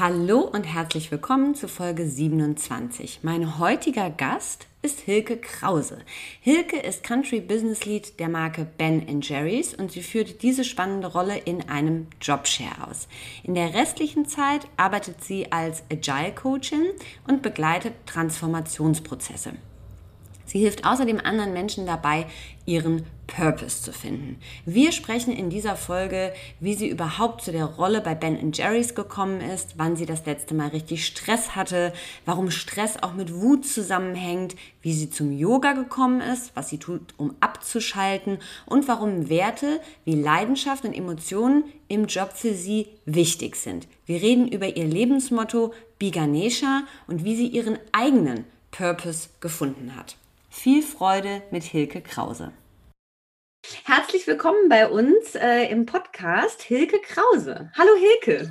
Hallo und herzlich willkommen zu Folge 27. Mein heutiger Gast ist Hilke Krause. Hilke ist Country Business Lead der Marke Ben Jerry's und sie führt diese spannende Rolle in einem Jobshare aus. In der restlichen Zeit arbeitet sie als Agile Coachin und begleitet Transformationsprozesse. Sie hilft außerdem anderen Menschen dabei, ihren Purpose zu finden. Wir sprechen in dieser Folge, wie sie überhaupt zu der Rolle bei Ben Jerry's gekommen ist, wann sie das letzte Mal richtig Stress hatte, warum Stress auch mit Wut zusammenhängt, wie sie zum Yoga gekommen ist, was sie tut, um abzuschalten und warum Werte wie Leidenschaft und Emotionen im Job für sie wichtig sind. Wir reden über ihr Lebensmotto Biganesha und wie sie ihren eigenen Purpose gefunden hat. Viel Freude mit Hilke Krause. Herzlich willkommen bei uns äh, im Podcast Hilke Krause. Hallo Hilke.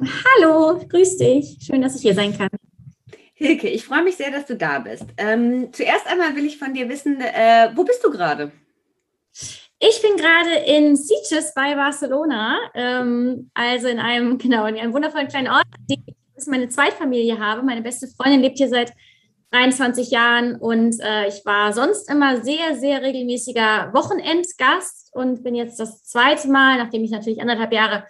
Hallo, grüß dich. Schön, dass ich hier sein kann. Hilke, ich freue mich sehr, dass du da bist. Ähm, zuerst einmal will ich von dir wissen, äh, wo bist du gerade? Ich bin gerade in Sitges bei Barcelona, ähm, also in einem, genau, in einem wundervollen kleinen Ort, den ich meine Zweitfamilie habe. Meine beste Freundin lebt hier seit 23 Jahren und äh, ich war sonst immer sehr, sehr regelmäßiger Wochenendgast und bin jetzt das zweite Mal, nachdem ich natürlich anderthalb Jahre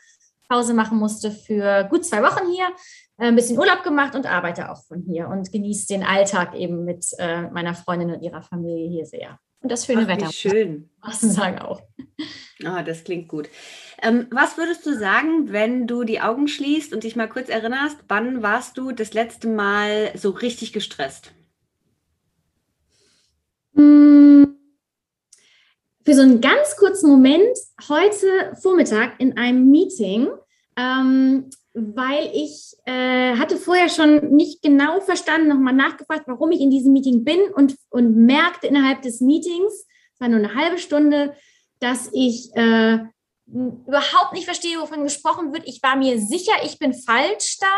Pause machen musste, für gut zwei Wochen hier, äh, ein bisschen Urlaub gemacht und arbeite auch von hier und genieße den Alltag eben mit äh, meiner Freundin und ihrer Familie hier sehr. Und das schöne Ach, Wetter. Schön. Was du sagen auch. Ah, das klingt gut. Ähm, was würdest du sagen, wenn du die Augen schließt und dich mal kurz erinnerst, wann warst du das letzte Mal so richtig gestresst? Hm, für so einen ganz kurzen Moment heute Vormittag in einem Meeting, ähm, weil ich äh, hatte vorher schon nicht genau verstanden, nochmal nachgefragt, warum ich in diesem Meeting bin und, und merkte innerhalb des Meetings, es war nur eine halbe Stunde, dass ich äh, überhaupt nicht verstehe, wovon gesprochen wird. Ich war mir sicher, ich bin falsch da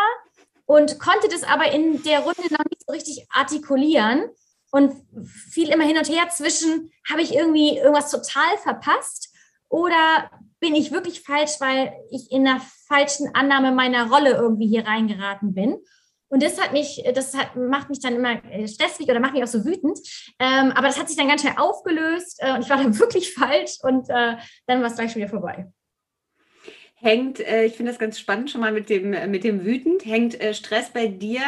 und konnte das aber in der Runde noch nicht so richtig artikulieren und fiel immer hin und her zwischen, habe ich irgendwie irgendwas total verpasst oder bin ich wirklich falsch, weil ich in der falschen Annahme meiner Rolle irgendwie hier reingeraten bin. Und das hat mich, das hat, macht mich dann immer äh, stressig oder macht mich auch so wütend. Ähm, aber das hat sich dann ganz schnell aufgelöst äh, und ich war dann wirklich falsch und äh, dann war es gleich schon wieder vorbei. Hängt, äh, ich finde das ganz spannend schon mal mit dem, äh, mit dem wütend, hängt äh, Stress bei dir,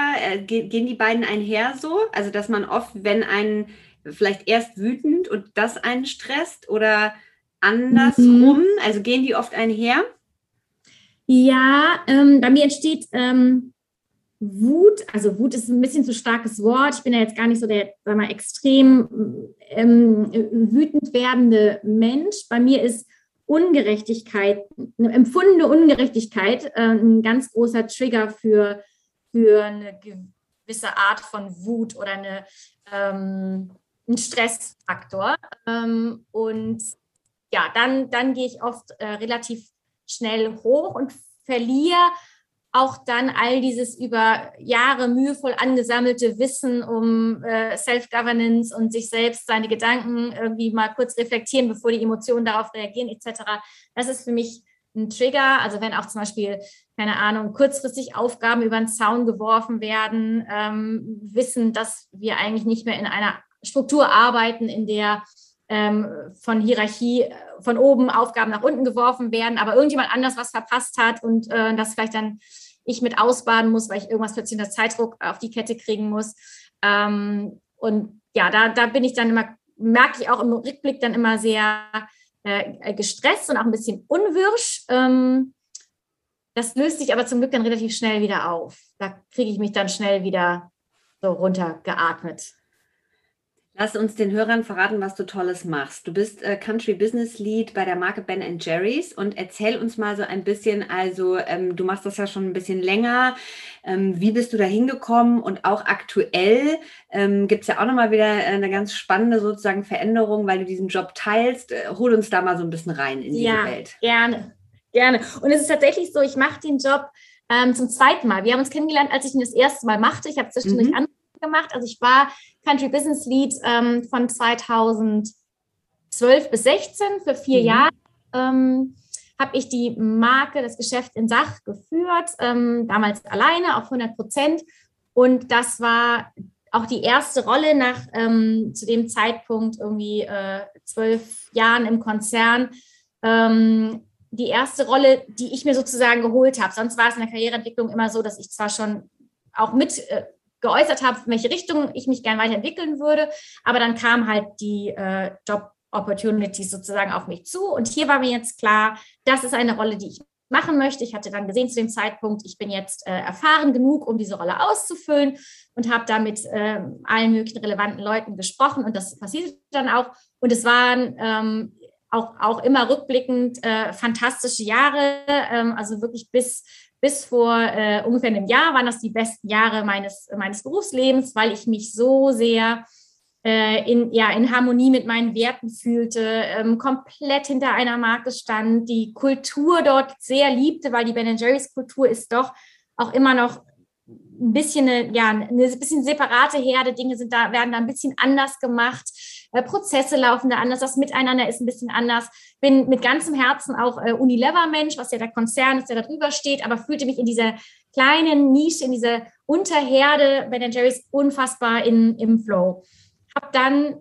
gehen die beiden einher so? Also, dass man oft, wenn einen vielleicht erst wütend und das einen stresst oder andersrum, mhm. also gehen die oft einher? Ja, ähm, bei mir entsteht ähm, Wut, also Wut ist ein bisschen zu starkes Wort. Ich bin ja jetzt gar nicht so der, sag mal, extrem ähm, wütend werdende Mensch. Bei mir ist Ungerechtigkeit, eine empfundene Ungerechtigkeit äh, ein ganz großer Trigger für, für eine gewisse Art von Wut oder eine, ähm, ein Stressfaktor. Ähm, und ja, dann, dann gehe ich oft äh, relativ schnell hoch und verliere auch dann all dieses über Jahre mühevoll angesammelte Wissen um äh, Self-Governance und sich selbst seine Gedanken irgendwie mal kurz reflektieren, bevor die Emotionen darauf reagieren, etc. Das ist für mich ein Trigger. Also wenn auch zum Beispiel, keine Ahnung, kurzfristig Aufgaben über den Zaun geworfen werden, ähm, wissen, dass wir eigentlich nicht mehr in einer Struktur arbeiten, in der von Hierarchie äh, von oben Aufgaben nach unten geworfen werden, aber irgendjemand anders was verpasst hat und äh, das vielleicht dann ich mit ausbaden muss, weil ich irgendwas plötzlich unter Zeitdruck auf die Kette kriegen muss. Ähm, und ja, da, da bin ich dann immer, merke ich auch im Rückblick dann immer sehr äh, gestresst und auch ein bisschen unwirsch. Ähm, das löst sich aber zum Glück dann relativ schnell wieder auf. Da kriege ich mich dann schnell wieder so runtergeatmet. Lass uns den Hörern verraten, was du Tolles machst. Du bist äh, Country Business Lead bei der Marke Ben Jerry's und erzähl uns mal so ein bisschen, also ähm, du machst das ja schon ein bisschen länger. Ähm, wie bist du da hingekommen und auch aktuell ähm, gibt es ja auch nochmal wieder eine ganz spannende sozusagen Veränderung, weil du diesen Job teilst. Äh, hol uns da mal so ein bisschen rein in diese ja, Welt. Gerne, gerne. Und es ist tatsächlich so, ich mache den Job ähm, zum zweiten Mal. Wir haben uns kennengelernt, als ich ihn das erste Mal machte. Ich habe zwischendurch mhm gemacht. Also ich war Country Business Lead ähm, von 2012 bis 16 für vier mhm. Jahre. Ähm, habe ich die Marke, das Geschäft in Sach geführt, ähm, damals alleine auf 100 Prozent. Und das war auch die erste Rolle nach ähm, zu dem Zeitpunkt irgendwie äh, zwölf Jahren im Konzern. Ähm, die erste Rolle, die ich mir sozusagen geholt habe. Sonst war es in der Karriereentwicklung immer so, dass ich zwar schon auch mit äh, geäußert habe, in welche Richtung ich mich gerne weiterentwickeln würde. Aber dann kam halt die äh, Job Opportunities sozusagen auf mich zu. Und hier war mir jetzt klar, das ist eine Rolle, die ich machen möchte. Ich hatte dann gesehen zu dem Zeitpunkt, ich bin jetzt äh, erfahren genug, um diese Rolle auszufüllen und habe da mit äh, allen möglichen relevanten Leuten gesprochen und das passierte dann auch. Und es waren ähm, auch, auch immer rückblickend äh, fantastische Jahre, ähm, also wirklich bis bis vor äh, ungefähr einem Jahr waren das die besten Jahre meines, meines Berufslebens, weil ich mich so sehr äh, in, ja, in Harmonie mit meinen Werten fühlte, ähm, komplett hinter einer Marke stand, die Kultur dort sehr liebte, weil die Ben Jerry's Kultur ist doch auch immer noch ein bisschen eine, ja, eine bisschen separate Herde, Dinge sind da, werden da ein bisschen anders gemacht, Prozesse laufen da anders, das Miteinander ist ein bisschen anders. Bin mit ganzem Herzen auch äh, Unilever-Mensch, was ja der Konzern ist, der da drüber steht, aber fühlte mich in dieser kleinen Nische, in dieser Unterherde Ben Jerry's unfassbar in, im Flow. Hab dann,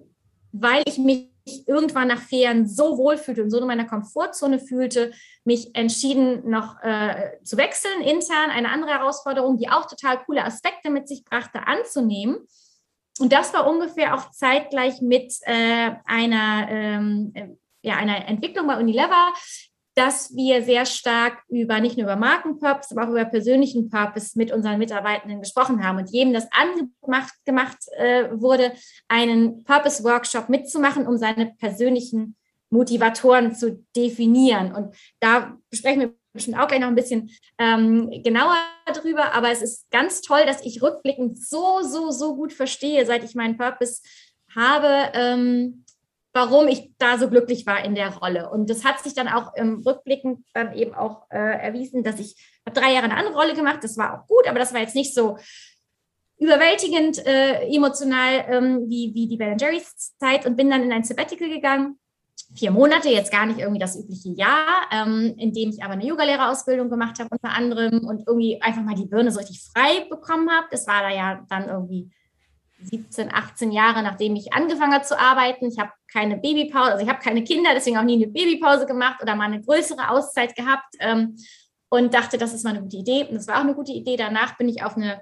weil ich mich irgendwann nach Ferien so wohl fühlte und so in meiner Komfortzone fühlte, mich entschieden, noch äh, zu wechseln, intern eine andere Herausforderung, die auch total coole Aspekte mit sich brachte, anzunehmen. Und das war ungefähr auch zeitgleich mit äh, einer, ähm, äh, ja, einer Entwicklung bei Unilever, dass wir sehr stark über nicht nur über Markenpurpose, aber auch über persönlichen Purpose mit unseren Mitarbeitenden gesprochen haben und jedem das angemacht gemacht äh, wurde, einen Purpose-Workshop mitzumachen, um seine persönlichen Motivatoren zu definieren. Und da besprechen wir bestimmt auch gleich noch ein bisschen ähm, genauer drüber, aber es ist ganz toll, dass ich rückblickend so, so, so gut verstehe, seit ich meinen Purpose habe, ähm, warum ich da so glücklich war in der Rolle. Und das hat sich dann auch im Rückblicken dann eben auch äh, erwiesen, dass ich drei Jahre eine andere Rolle gemacht. Das war auch gut, aber das war jetzt nicht so überwältigend äh, emotional ähm, wie, wie die Ben Jerry's Zeit und bin dann in ein Sabbatical gegangen. Vier Monate, jetzt gar nicht irgendwie das übliche Jahr, ähm, in dem ich aber eine Yogalehrerausbildung gemacht habe unter anderem und irgendwie einfach mal die Birne so richtig frei bekommen habe. Das war da ja dann irgendwie 17, 18 Jahre, nachdem ich angefangen habe zu arbeiten. Ich habe keine Babypause, also ich habe keine Kinder, deswegen auch nie eine Babypause gemacht oder mal eine größere Auszeit gehabt ähm, und dachte, das ist mal eine gute Idee. Und das war auch eine gute Idee. Danach bin ich auf eine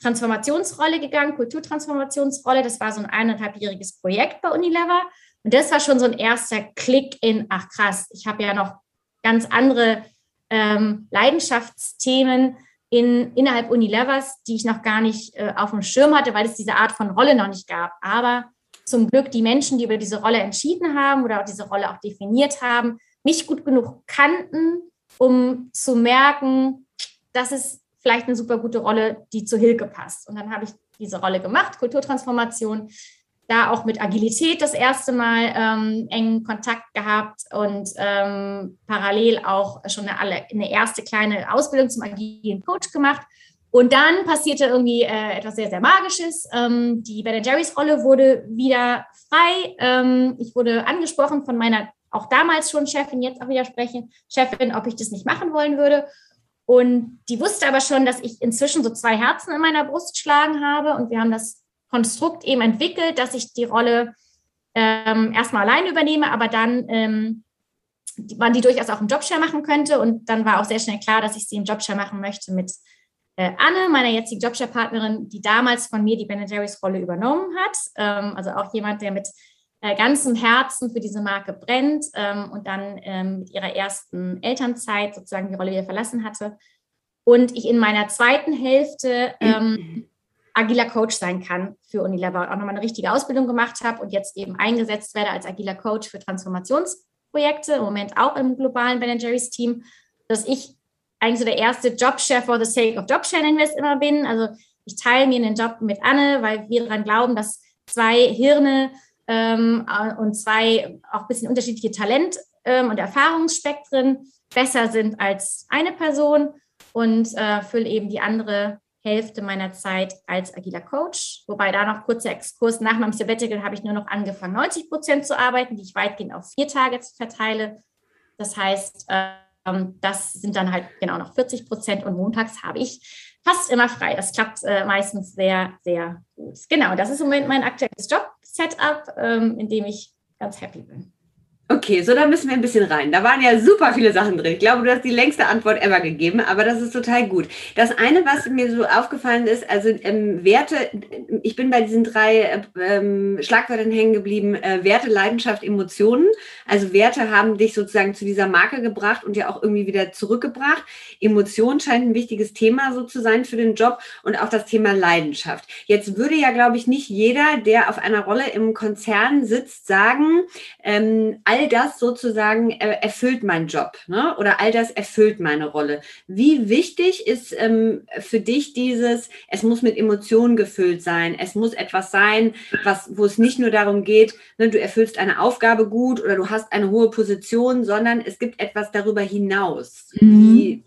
Transformationsrolle gegangen, Kulturtransformationsrolle. Das war so ein eineinhalbjähriges Projekt bei Unilever. Und das war schon so ein erster Klick in, ach krass, ich habe ja noch ganz andere ähm, Leidenschaftsthemen, in, innerhalb Unilevers, die ich noch gar nicht äh, auf dem Schirm hatte, weil es diese Art von Rolle noch nicht gab. Aber zum Glück die Menschen, die über diese Rolle entschieden haben oder auch diese Rolle auch definiert haben, mich gut genug kannten, um zu merken, das ist vielleicht eine super gute Rolle, die zu Hilke passt. Und dann habe ich diese Rolle gemacht, Kulturtransformation, da auch mit Agilität das erste Mal ähm, engen Kontakt gehabt und ähm, parallel auch schon eine, eine, erste kleine Ausbildung zum agilen Coach gemacht. Und dann passierte irgendwie äh, etwas sehr, sehr Magisches. Ähm, die Ben Jerry's Rolle wurde wieder frei. Ähm, ich wurde angesprochen von meiner auch damals schon Chefin, jetzt auch wieder sprechen, Chefin, ob ich das nicht machen wollen würde. Und die wusste aber schon, dass ich inzwischen so zwei Herzen in meiner Brust schlagen habe. Und wir haben das Konstrukt eben entwickelt, dass ich die Rolle ähm, erstmal allein übernehme, aber dann ähm, man die durchaus auch im Jobshare machen könnte. Und dann war auch sehr schnell klar, dass ich sie im Jobshare machen möchte mit äh, Anne, meiner jetzigen Jobshare-Partnerin, die damals von mir die Ben Jerry's Rolle übernommen hat. Ähm, also auch jemand, der mit äh, ganzem Herzen für diese Marke brennt ähm, und dann ähm, mit ihrer ersten Elternzeit sozusagen die Rolle wieder verlassen hatte. Und ich in meiner zweiten Hälfte ähm, agiler Coach sein kann für Unilever und auch nochmal eine richtige Ausbildung gemacht habe und jetzt eben eingesetzt werde als agiler Coach für Transformationsprojekte, im Moment auch im globalen Ben Jerry's Team, dass ich eigentlich so der erste Jobshare for the sake of Jobshare nennen wir es immer bin. Also ich teile mir den Job mit Anne, weil wir daran glauben, dass zwei Hirne ähm, und zwei auch ein bisschen unterschiedliche Talent- ähm, und Erfahrungsspektren besser sind als eine Person und äh, fülle eben die andere Hälfte meiner Zeit als agiler Coach. Wobei da noch kurzer Exkurs. Nach meinem Sabbatical habe ich nur noch angefangen, 90 Prozent zu arbeiten, die ich weitgehend auf vier Tage verteile. Das heißt, ähm, das sind dann halt genau noch 40 Prozent und montags habe ich fast immer frei. Das klappt äh, meistens sehr, sehr gut. Genau, das ist im Moment mein aktuelles Job-Setup, ähm, in dem ich ganz happy bin. Okay, so da müssen wir ein bisschen rein. Da waren ja super viele Sachen drin. Ich glaube, du hast die längste Antwort ever gegeben, aber das ist total gut. Das eine, was mir so aufgefallen ist, also ähm, Werte, ich bin bei diesen drei ähm, Schlagwörtern hängen geblieben, äh, Werte, Leidenschaft, Emotionen. Also Werte haben dich sozusagen zu dieser Marke gebracht und ja auch irgendwie wieder zurückgebracht. Emotion scheint ein wichtiges Thema so zu sein für den Job und auch das Thema Leidenschaft. Jetzt würde ja, glaube ich, nicht jeder, der auf einer Rolle im Konzern sitzt, sagen, ähm, all das sozusagen äh, erfüllt mein Job ne? oder all das erfüllt meine Rolle. Wie wichtig ist ähm, für dich dieses, es muss mit Emotionen gefüllt sein, es muss etwas sein, was, wo es nicht nur darum geht, ne, du erfüllst eine Aufgabe gut oder du hast eine hohe Position, sondern es gibt etwas darüber hinaus. Mhm.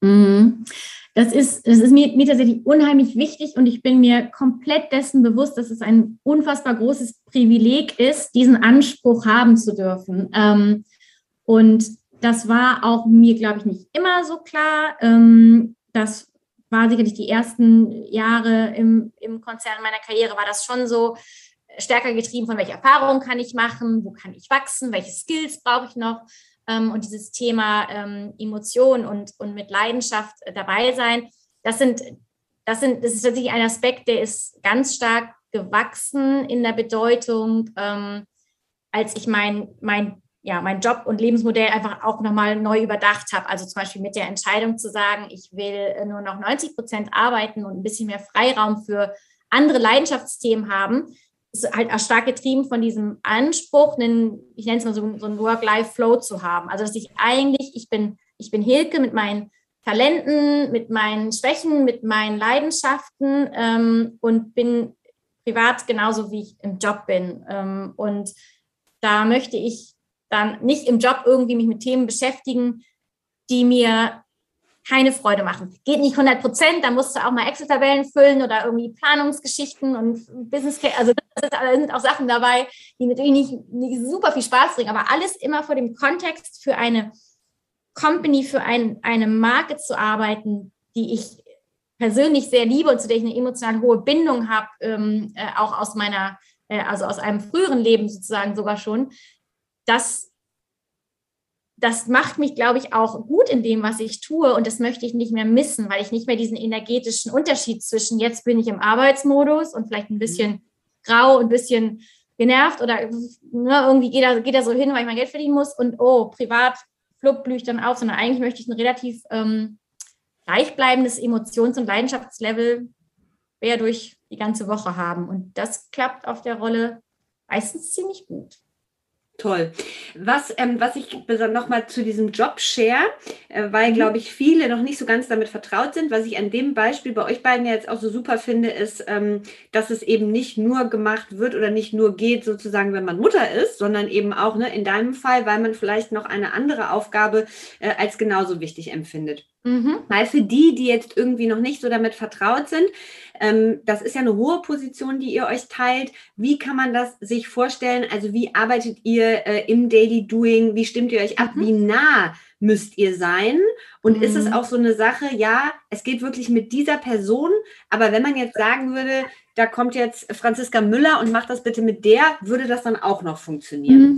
Mhm. Das ist, das ist mir, mir tatsächlich unheimlich wichtig und ich bin mir komplett dessen bewusst, dass es ein unfassbar großes Privileg ist, diesen Anspruch haben zu dürfen. Ähm, und das war auch mir, glaube ich, nicht immer so klar. Ähm, das war sicherlich die ersten Jahre im, im Konzern meiner Karriere, war das schon so stärker getrieben von welcher Erfahrung kann ich machen, wo kann ich wachsen, welche Skills brauche ich noch. Ähm, und dieses Thema ähm, Emotion und, und mit Leidenschaft äh, dabei sein, das sind, das sind, das ist tatsächlich ein Aspekt, der ist ganz stark gewachsen in der Bedeutung, ähm, als ich mein, mein, ja, mein Job und Lebensmodell einfach auch nochmal neu überdacht habe. Also zum Beispiel mit der Entscheidung zu sagen, ich will äh, nur noch 90 Prozent arbeiten und ein bisschen mehr Freiraum für andere Leidenschaftsthemen haben ist halt auch stark getrieben von diesem Anspruch, einen, ich nenne es mal so, so einen Work-Life-Flow zu haben. Also dass ich eigentlich, ich bin, ich bin Hilke mit meinen Talenten, mit meinen Schwächen, mit meinen Leidenschaften ähm, und bin privat genauso wie ich im Job bin. Ähm, und da möchte ich dann nicht im Job irgendwie mich mit Themen beschäftigen, die mir keine Freude machen. Geht nicht 100 Prozent, da musst du auch mal Excel-Tabellen füllen oder irgendwie Planungsgeschichten und Business Case. Also da sind auch Sachen dabei, die natürlich nicht, nicht, super viel Spaß bringen, aber alles immer vor dem Kontext für eine Company, für ein, eine Marke zu arbeiten, die ich persönlich sehr liebe und zu der ich eine emotional hohe Bindung habe, ähm, äh, auch aus meiner, äh, also aus einem früheren Leben sozusagen sogar schon. Das das macht mich, glaube ich, auch gut in dem, was ich tue. Und das möchte ich nicht mehr missen, weil ich nicht mehr diesen energetischen Unterschied zwischen jetzt bin ich im Arbeitsmodus und vielleicht ein bisschen grau und ein bisschen genervt oder ne, irgendwie geht er, geht er so hin, weil ich mein Geld verdienen muss und oh, privat flupp blühe ich dann auf, sondern eigentlich möchte ich ein relativ ähm, gleichbleibendes Emotions- und Leidenschaftslevel quer durch die ganze Woche haben. Und das klappt auf der Rolle meistens ziemlich gut. Toll. Was, ähm, was ich noch mal zu diesem Job-Share, äh, weil, mhm. glaube ich, viele noch nicht so ganz damit vertraut sind, was ich an dem Beispiel bei euch beiden ja jetzt auch so super finde, ist, ähm, dass es eben nicht nur gemacht wird oder nicht nur geht, sozusagen, wenn man Mutter ist, sondern eben auch ne, in deinem Fall, weil man vielleicht noch eine andere Aufgabe äh, als genauso wichtig empfindet. Mhm. Weil für die, die jetzt irgendwie noch nicht so damit vertraut sind, ähm, das ist ja eine hohe Position, die ihr euch teilt. Wie kann man das sich vorstellen? Also wie arbeitet ihr äh, im Daily Doing? Wie stimmt ihr euch ab? Mhm. Wie nah müsst ihr sein? Und mhm. ist es mhm. auch so eine Sache, ja, es geht wirklich mit dieser Person, aber wenn man jetzt sagen würde, da kommt jetzt Franziska Müller und macht das bitte mit der, würde das dann auch noch funktionieren?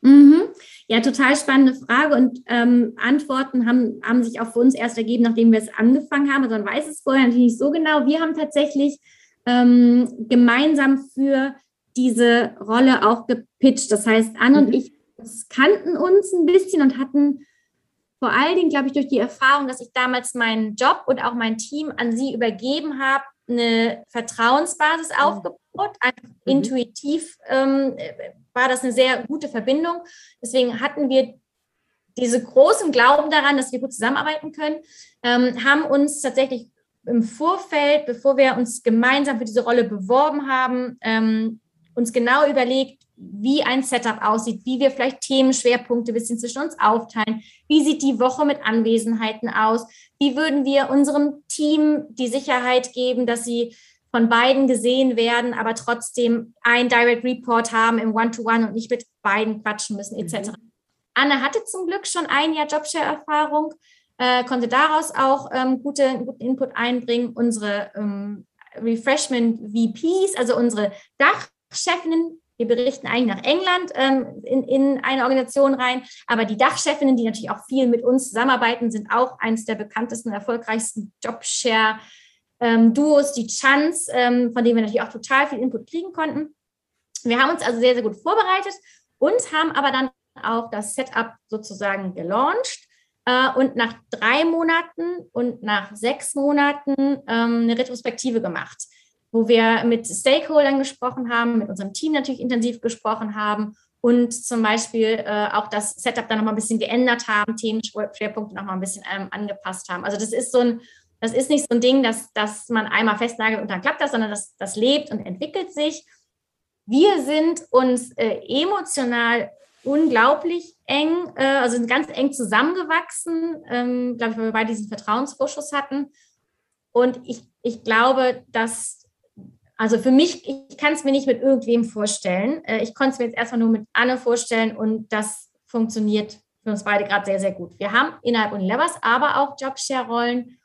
Mhm. Ja, total spannende Frage und ähm, Antworten haben, haben sich auch für uns erst ergeben, nachdem wir es angefangen haben. Also man weiß es vorher natürlich nicht so genau. Wir haben tatsächlich ähm, gemeinsam für diese Rolle auch gepitcht. Das heißt, Anne mhm. und ich kannten uns ein bisschen und hatten vor allen Dingen, glaube ich, durch die Erfahrung, dass ich damals meinen Job und auch mein Team an sie übergeben habe, eine Vertrauensbasis mhm. Aufgebaut. Einfach mhm. intuitiv ähm, war das eine sehr gute Verbindung. Deswegen hatten wir diese großen Glauben daran, dass wir gut zusammenarbeiten können, ähm, haben uns tatsächlich im Vorfeld, bevor wir uns gemeinsam für diese Rolle beworben haben, ähm, uns genau überlegt, wie ein Setup aussieht, wie wir vielleicht Themenschwerpunkte ein bisschen zwischen uns aufteilen, wie sieht die Woche mit Anwesenheiten aus, wie würden wir unserem Team die Sicherheit geben, dass sie von beiden gesehen werden, aber trotzdem ein Direct Report haben im One-to-One -One und nicht mit beiden quatschen müssen, etc. Mhm. Anne hatte zum Glück schon ein Jahr Jobshare-Erfahrung, äh, konnte daraus auch ähm, gute, guten Input einbringen. Unsere ähm, Refreshment VPs, also unsere Dachchefinnen, wir berichten eigentlich nach England ähm, in, in eine Organisation rein, aber die Dachchefinnen, die natürlich auch viel mit uns zusammenarbeiten, sind auch eines der bekanntesten, erfolgreichsten Jobshare- ähm, Duos, die Chance, ähm, von denen wir natürlich auch total viel Input kriegen konnten. Wir haben uns also sehr, sehr gut vorbereitet und haben aber dann auch das Setup sozusagen gelauncht äh, und nach drei Monaten und nach sechs Monaten ähm, eine Retrospektive gemacht, wo wir mit Stakeholdern gesprochen haben, mit unserem Team natürlich intensiv gesprochen haben und zum Beispiel äh, auch das Setup dann nochmal ein bisschen geändert haben, Themenschwerpunkte nochmal ein bisschen ähm, angepasst haben. Also das ist so ein das ist nicht so ein Ding, dass, dass man einmal festnagelt und dann klappt das, sondern das, das lebt und entwickelt sich. Wir sind uns äh, emotional unglaublich eng, äh, also sind ganz eng zusammengewachsen, ähm, glaube ich, weil wir beide diesen Vertrauensvorschuss hatten. Und ich, ich glaube, dass, also für mich, ich kann es mir nicht mit irgendwem vorstellen. Äh, ich konnte es mir jetzt erstmal nur mit Anne vorstellen und das funktioniert für uns beide gerade sehr, sehr gut. Wir haben innerhalb Unilevers aber auch Jobshare-Rollen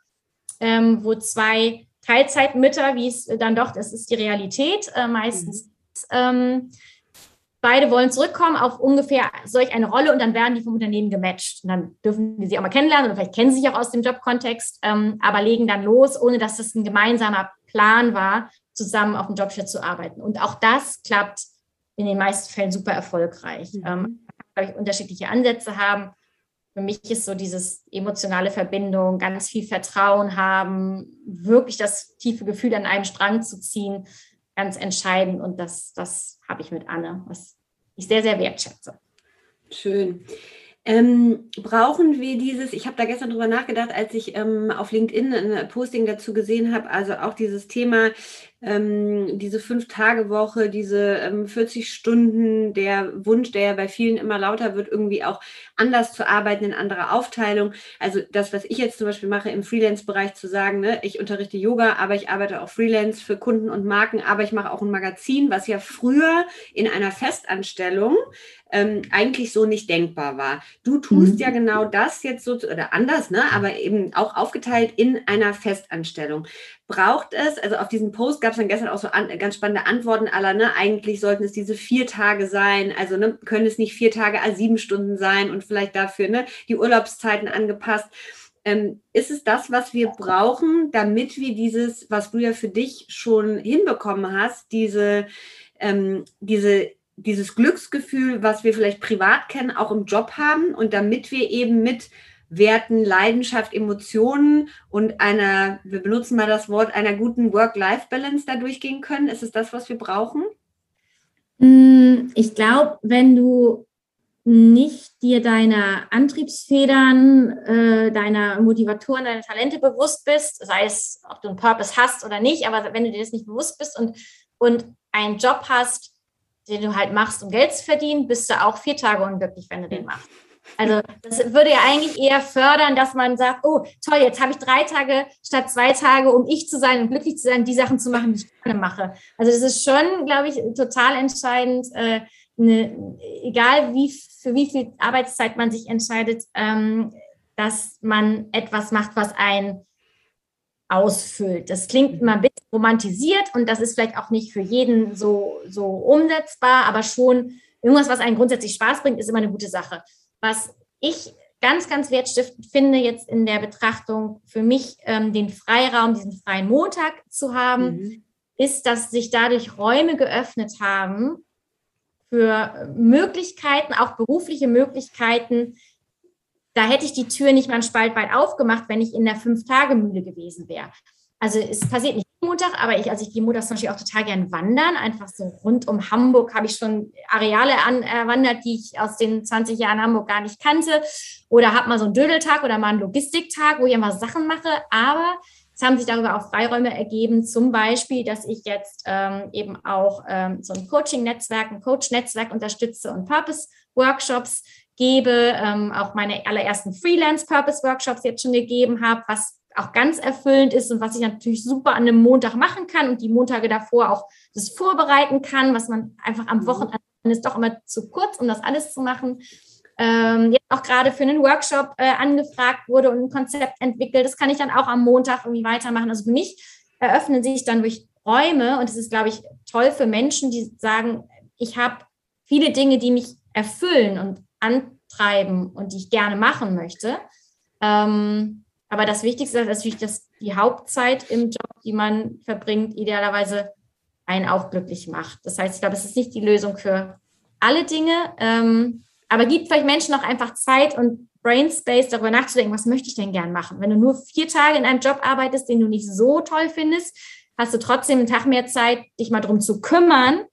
ähm, wo zwei Teilzeitmütter, wie es dann doch, das ist die Realität äh, meistens, mhm. ähm, beide wollen zurückkommen auf ungefähr solch eine Rolle und dann werden die vom Unternehmen gematcht. Und dann dürfen wir sie auch mal kennenlernen oder vielleicht kennen sie sich auch aus dem Jobkontext, ähm, aber legen dann los, ohne dass das ein gemeinsamer Plan war, zusammen auf dem Jobchat zu arbeiten. Und auch das klappt in den meisten Fällen super erfolgreich. Mhm. Ähm, ich, unterschiedliche Ansätze haben für mich ist so dieses emotionale Verbindung, ganz viel Vertrauen haben, wirklich das tiefe Gefühl an einem Strang zu ziehen, ganz entscheidend. Und das, das habe ich mit Anne, was ich sehr, sehr wertschätze. Schön. Ähm, brauchen wir dieses, ich habe da gestern drüber nachgedacht, als ich ähm, auf LinkedIn ein Posting dazu gesehen habe, also auch dieses Thema, ähm, diese Fünf-Tage-Woche, diese ähm, 40 Stunden, der Wunsch, der ja bei vielen immer lauter wird, irgendwie auch anders zu arbeiten, in anderer Aufteilung. Also das, was ich jetzt zum Beispiel mache im Freelance-Bereich, zu sagen, ne, ich unterrichte Yoga, aber ich arbeite auch Freelance für Kunden und Marken, aber ich mache auch ein Magazin, was ja früher in einer Festanstellung ähm, eigentlich so nicht denkbar war. Du tust mhm. ja genau das jetzt so, oder anders, ne, aber eben auch aufgeteilt in einer Festanstellung braucht es, also auf diesem Post gab es dann gestern auch so an, ganz spannende Antworten aller, ne, eigentlich sollten es diese vier Tage sein, also ne, können es nicht vier Tage als sieben Stunden sein und vielleicht dafür ne, die Urlaubszeiten angepasst. Ähm, ist es das, was wir brauchen, damit wir dieses, was du ja für dich schon hinbekommen hast, diese, ähm, diese dieses Glücksgefühl, was wir vielleicht privat kennen, auch im Job haben und damit wir eben mit Werten, Leidenschaft, Emotionen und einer, wir benutzen mal das Wort, einer guten Work-Life-Balance da durchgehen können? Ist es das, was wir brauchen? Mm, ich glaube, wenn du nicht dir deiner Antriebsfedern, äh, deiner Motivatoren, deiner Talente bewusst bist, sei es, ob du einen Purpose hast oder nicht, aber wenn du dir das nicht bewusst bist und, und einen Job hast, den du halt machst, um Geld zu verdienen, bist du auch vier Tage unglücklich, wenn du den machst. Also das würde ja eigentlich eher fördern, dass man sagt, oh toll, jetzt habe ich drei Tage statt zwei Tage, um ich zu sein und glücklich zu sein, die Sachen zu machen, die ich gerne mache. Also das ist schon, glaube ich, total entscheidend, äh, eine, egal wie für wie viel Arbeitszeit man sich entscheidet, ähm, dass man etwas macht, was einen ausfüllt. Das klingt immer ein bisschen romantisiert und das ist vielleicht auch nicht für jeden so, so umsetzbar, aber schon irgendwas, was einen grundsätzlich Spaß bringt, ist immer eine gute Sache. Was ich ganz, ganz wertstiftend finde, jetzt in der Betrachtung für mich ähm, den Freiraum, diesen freien Montag zu haben, mhm. ist, dass sich dadurch Räume geöffnet haben für Möglichkeiten, auch berufliche Möglichkeiten. Da hätte ich die Tür nicht mal einen Spalt weit aufgemacht, wenn ich in der Fünf-Tage-Mühle gewesen wäre. Also es passiert nicht Montag, aber ich, also ich gehe montags zum Beispiel auch total gern wandern. Einfach so rund um Hamburg habe ich schon Areale erwandert, die ich aus den 20 Jahren Hamburg gar nicht kannte. Oder habe mal so einen Dödeltag oder mal einen Logistiktag, wo ich einfach Sachen mache. Aber es haben sich darüber auch Freiräume ergeben, zum Beispiel, dass ich jetzt ähm, eben auch ähm, so ein Coaching-Netzwerk, ein Coach-Netzwerk unterstütze und Purpose-Workshops gebe, ähm, auch meine allerersten Freelance-Purpose-Workshops jetzt schon gegeben habe, was auch ganz erfüllend ist und was ich natürlich super an einem Montag machen kann und die Montage davor auch das vorbereiten kann, was man einfach am mhm. Wochenende ist doch immer zu kurz, um das alles zu machen. Ähm, jetzt auch gerade für einen Workshop äh, angefragt wurde und ein Konzept entwickelt. Das kann ich dann auch am Montag irgendwie weitermachen. Also für mich eröffnen sich dann durch Räume und es ist, glaube ich, toll für Menschen, die sagen, ich habe viele Dinge, die mich erfüllen und antreiben und die ich gerne machen möchte. Ähm, aber das Wichtigste ist natürlich, dass die Hauptzeit im Job, die man verbringt, idealerweise einen auch glücklich macht. Das heißt, ich glaube, es ist nicht die Lösung für alle Dinge, ähm, aber gibt vielleicht Menschen auch einfach Zeit und Brain Space, darüber nachzudenken, was möchte ich denn gern machen? Wenn du nur vier Tage in einem Job arbeitest, den du nicht so toll findest, hast du trotzdem einen Tag mehr Zeit, dich mal darum zu kümmern,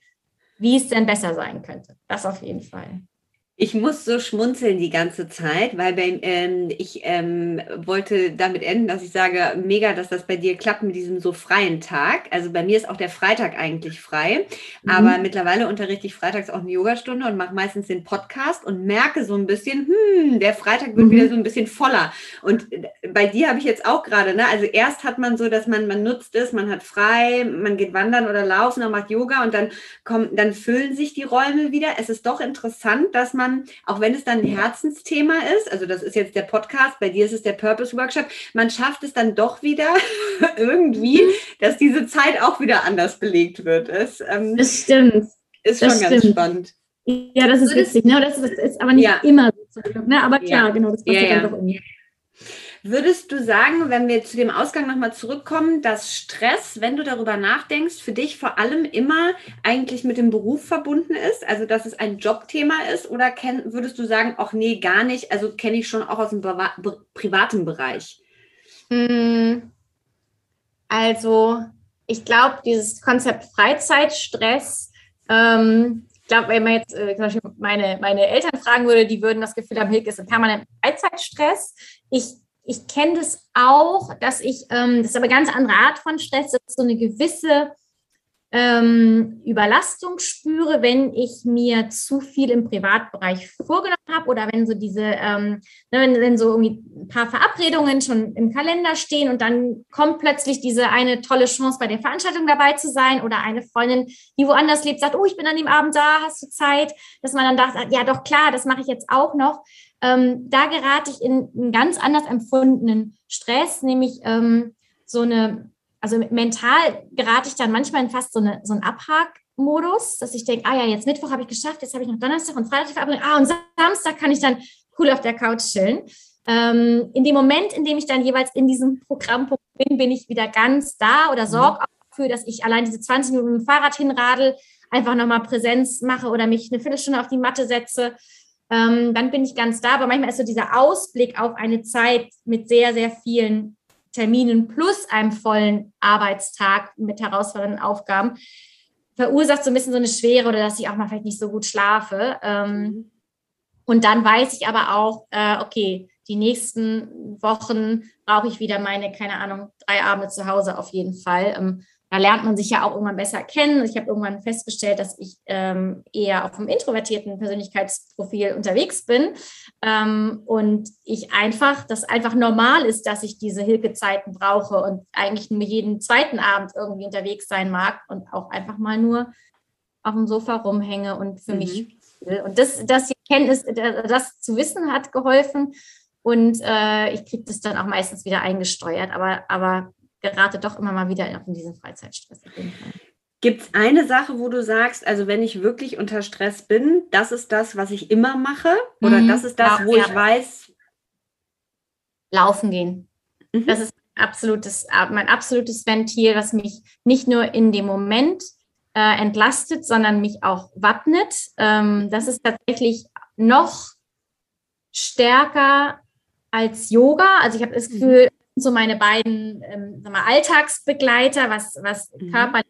wie es denn besser sein könnte. Das auf jeden Fall. Ich muss so schmunzeln die ganze Zeit, weil bei, ähm, ich ähm, wollte damit enden, dass ich sage, mega, dass das bei dir klappt mit diesem so freien Tag. Also bei mir ist auch der Freitag eigentlich frei, mhm. aber mittlerweile unterrichte ich freitags auch eine Yogastunde und mache meistens den Podcast und merke so ein bisschen, hm, der Freitag wird mhm. wieder so ein bisschen voller. Und äh, bei dir habe ich jetzt auch gerade, ne, also erst hat man so, dass man, man nutzt es, man hat frei, man geht wandern oder laufen, und macht Yoga und dann kommen, dann füllen sich die Räume wieder. Es ist doch interessant, dass man man, auch wenn es dann ein Herzensthema ist, also das ist jetzt der Podcast, bei dir ist es der Purpose Workshop, man schafft es dann doch wieder irgendwie, mhm. dass diese Zeit auch wieder anders belegt wird. Es, ähm, das stimmt. Ist schon das ganz stimmt. spannend. Ja, das ist witzig, ne? Das ist, ist aber nicht ja. immer so. Ne? Aber klar, ja. genau, das passiert ja, ja. dann doch irgendwie. Würdest du sagen, wenn wir zu dem Ausgang nochmal zurückkommen, dass Stress, wenn du darüber nachdenkst, für dich vor allem immer eigentlich mit dem Beruf verbunden ist? Also, dass es ein Jobthema ist? Oder kenn, würdest du sagen, auch nee, gar nicht? Also, kenne ich schon auch aus dem privaten Bereich? Hm. Also, ich glaube, dieses Konzept Freizeitstress, ähm, ich glaube, wenn man jetzt äh, zum Beispiel meine, meine Eltern fragen würde, die würden das Gefühl haben, Hilke ist ein permanent Freizeitstress. Ich ich kenne das auch, dass ich, ähm, das ist aber eine ganz andere Art von Stress, dass ich so eine gewisse ähm, Überlastung spüre, wenn ich mir zu viel im Privatbereich vorgenommen habe oder wenn so diese, ähm, ne, wenn, wenn so irgendwie ein paar Verabredungen schon im Kalender stehen und dann kommt plötzlich diese eine tolle Chance bei der Veranstaltung dabei zu sein oder eine Freundin, die woanders lebt, sagt, oh, ich bin an dem Abend da, hast du Zeit? Dass man dann dachte, ja doch klar, das mache ich jetzt auch noch ähm, da gerate ich in einen ganz anders empfundenen Stress, nämlich ähm, so eine, also mental gerate ich dann manchmal in fast so, eine, so einen Abhakmodus, dass ich denke, ah ja, jetzt Mittwoch habe ich geschafft, jetzt habe ich noch Donnerstag und Freitag verabredet, ah und Samstag kann ich dann cool auf der Couch chillen. Ähm, in dem Moment, in dem ich dann jeweils in diesem Programm bin, bin ich wieder ganz da oder sorge mhm. dafür, dass ich allein diese 20 Minuten mit dem Fahrrad hinradel, einfach nochmal Präsenz mache oder mich eine Viertelstunde auf die Matte setze ähm, dann bin ich ganz da. Aber manchmal ist so dieser Ausblick auf eine Zeit mit sehr, sehr vielen Terminen plus einem vollen Arbeitstag mit herausfordernden Aufgaben verursacht so ein bisschen so eine Schwere oder dass ich auch mal vielleicht nicht so gut schlafe. Ähm, mhm. und dann weiß ich aber auch, äh, okay, die nächsten Wochen brauche ich wieder meine, keine Ahnung, drei Abende zu Hause auf jeden Fall. Ähm, da lernt man sich ja auch irgendwann besser kennen. Ich habe irgendwann festgestellt, dass ich ähm, eher auf einem introvertierten Persönlichkeitsprofil unterwegs bin ähm, und ich einfach, dass einfach normal ist, dass ich diese Hilfezeiten brauche und eigentlich nur jeden zweiten Abend irgendwie unterwegs sein mag und auch einfach mal nur auf dem Sofa rumhänge und für mhm. mich will. Und das, das Kenntnis, das zu wissen, hat geholfen. Und äh, ich kriege das dann auch meistens wieder eingesteuert. Aber, aber gerate doch immer mal wieder in diesen Freizeitstress. Gibt es eine Sache, wo du sagst, also wenn ich wirklich unter Stress bin, das ist das, was ich immer mache? Oder mhm. das ist das, wo ja. ich weiß. Laufen gehen. Mhm. Das ist absolutes, mein absolutes Ventil, was mich nicht nur in dem Moment äh, entlastet, sondern mich auch wappnet. Ähm, das ist tatsächlich noch stärker als Yoga. Also ich habe das mhm. Gefühl, so meine beiden ähm, mal, Alltagsbegleiter, was, was mhm. körperliche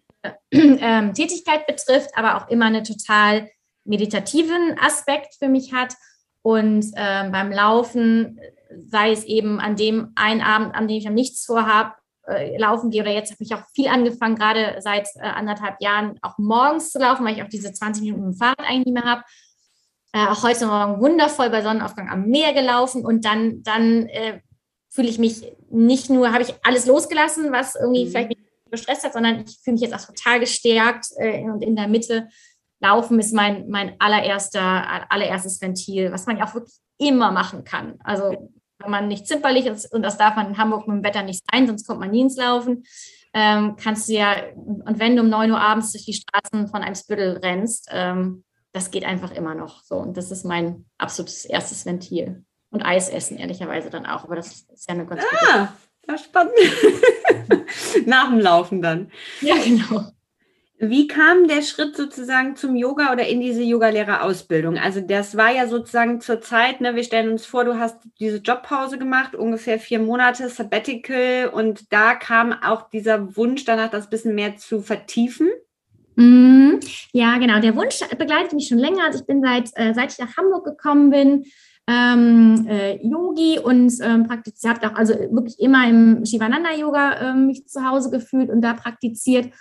ähm, Tätigkeit betrifft, aber auch immer einen total meditativen Aspekt für mich hat. Und ähm, beim Laufen, sei es eben an dem einen Abend, an dem ich am nichts vorhabe, äh, laufen gehe, oder jetzt habe ich auch viel angefangen, gerade seit äh, anderthalb Jahren auch morgens zu laufen, weil ich auch diese 20 Minuten im Fahrrad eigentlich nicht mehr habe. Äh, auch heute Morgen wundervoll bei Sonnenaufgang am Meer gelaufen und dann, dann äh, fühle ich mich nicht nur, habe ich alles losgelassen, was irgendwie mhm. vielleicht mich gestresst hat, sondern ich fühle mich jetzt auch total gestärkt äh, und in der Mitte. Laufen ist mein, mein allererster, allererstes Ventil, was man ja auch wirklich immer machen kann. Also wenn man nicht zimperlich ist, und das darf man in Hamburg mit dem Wetter nicht sein, sonst kommt man nie ins Laufen, ähm, kannst du ja, und wenn du um 9 Uhr abends durch die Straßen von einem Spüttel rennst, ähm, das geht einfach immer noch so. Und das ist mein absolutes erstes Ventil. Und Eis essen, ehrlicherweise dann auch. Aber das ist ja eine ganz ah, ja, spannend. Nach dem Laufen dann. Ja, genau. Wie kam der Schritt sozusagen zum Yoga oder in diese Yogalehrerausbildung? Also das war ja sozusagen zur Zeit, ne, wir stellen uns vor, du hast diese Jobpause gemacht, ungefähr vier Monate Sabbatical und da kam auch dieser Wunsch danach, das bisschen mehr zu vertiefen. Mhm. Ja, genau. Der Wunsch begleitet mich schon länger. Also ich bin seit, äh, seit ich nach Hamburg gekommen bin, ähm, äh, Yogi und ähm, praktiziert, habe auch also wirklich immer im Shivananda-Yoga ähm, mich zu Hause gefühlt und da praktiziert